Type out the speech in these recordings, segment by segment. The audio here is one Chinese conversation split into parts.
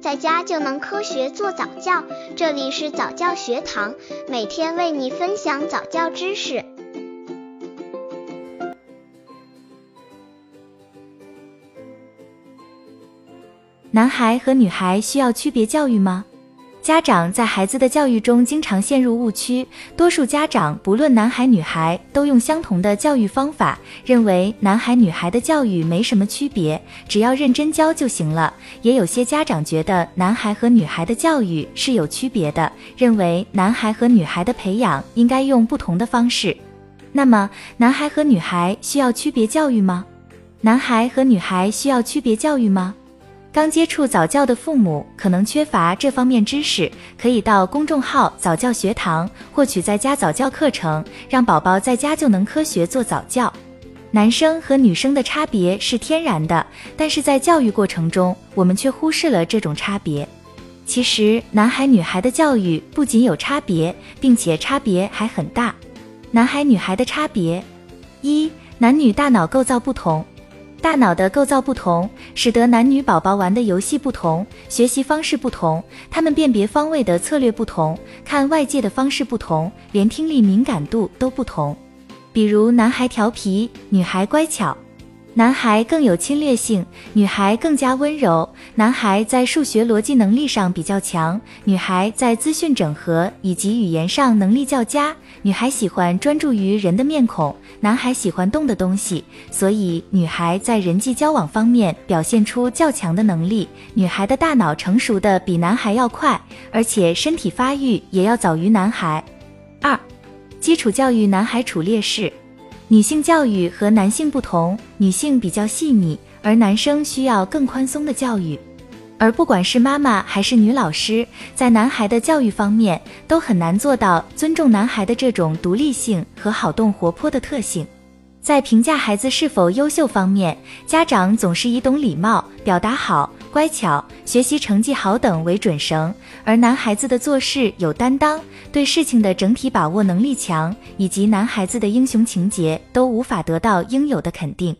在家就能科学做早教。这里是早教学堂，每天为你分享早教知识。男孩和女孩需要区别教育吗？家长在孩子的教育中经常陷入误区，多数家长不论男孩女孩都用相同的教育方法，认为男孩女孩的教育没什么区别，只要认真教就行了。也有些家长觉得男孩和女孩的教育是有区别的，认为男孩和女孩的培养应该用不同的方式。那么，男孩和女孩需要区别教育吗？男孩和女孩需要区别教育吗？刚接触早教的父母可能缺乏这方面知识，可以到公众号早教学堂获取在家早教课程，让宝宝在家就能科学做早教。男生和女生的差别是天然的，但是在教育过程中，我们却忽视了这种差别。其实，男孩女孩的教育不仅有差别，并且差别还很大。男孩女孩的差别：一、男女大脑构造不同。大脑的构造不同，使得男女宝宝玩的游戏不同，学习方式不同，他们辨别方位的策略不同，看外界的方式不同，连听力敏感度都不同。比如，男孩调皮，女孩乖巧。男孩更有侵略性，女孩更加温柔。男孩在数学逻辑能力上比较强，女孩在资讯整合以及语言上能力较佳。女孩喜欢专注于人的面孔，男孩喜欢动的东西，所以女孩在人际交往方面表现出较强的能力。女孩的大脑成熟的比男孩要快，而且身体发育也要早于男孩。二，基础教育男孩处劣势。女性教育和男性不同，女性比较细腻，而男生需要更宽松的教育。而不管是妈妈还是女老师，在男孩的教育方面都很难做到尊重男孩的这种独立性和好动活泼的特性。在评价孩子是否优秀方面，家长总是以懂礼貌、表达好。乖巧、学习成绩好等为准绳，而男孩子的做事有担当，对事情的整体把握能力强，以及男孩子的英雄情节都无法得到应有的肯定。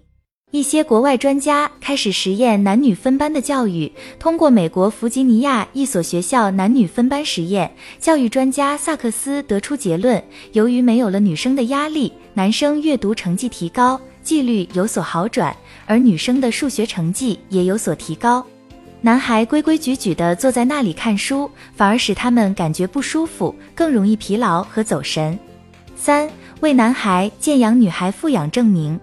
一些国外专家开始实验男女分班的教育，通过美国弗吉尼亚一所学校男女分班实验，教育专家萨克斯得出结论：由于没有了女生的压力，男生阅读成绩提高，纪律有所好转，而女生的数学成绩也有所提高。男孩规规矩矩地坐在那里看书，反而使他们感觉不舒服，更容易疲劳和走神。三、为男孩见养，女孩富养证明。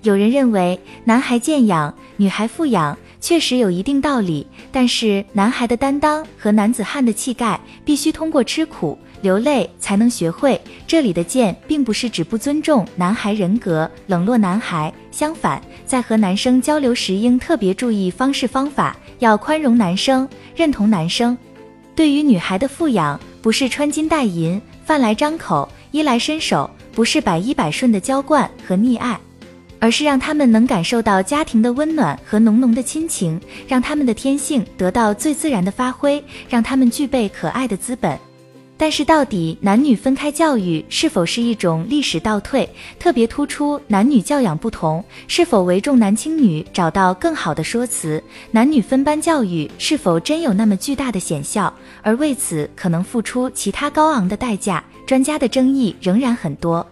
有人认为，男孩见养，女孩富养，确实有一定道理。但是，男孩的担当和男子汉的气概，必须通过吃苦。流泪才能学会。这里的贱，并不是指不尊重男孩人格、冷落男孩。相反，在和男生交流时，应特别注意方式方法，要宽容男生，认同男生。对于女孩的富养，不是穿金戴银、饭来张口、衣来伸手，不是百依百顺的娇惯和溺爱，而是让他们能感受到家庭的温暖和浓浓的亲情，让他们的天性得到最自然的发挥，让他们具备可爱的资本。但是，到底男女分开教育是否是一种历史倒退？特别突出男女教养不同，是否为重男轻女？找到更好的说辞，男女分班教育是否真有那么巨大的显效？而为此可能付出其他高昂的代价？专家的争议仍然很多。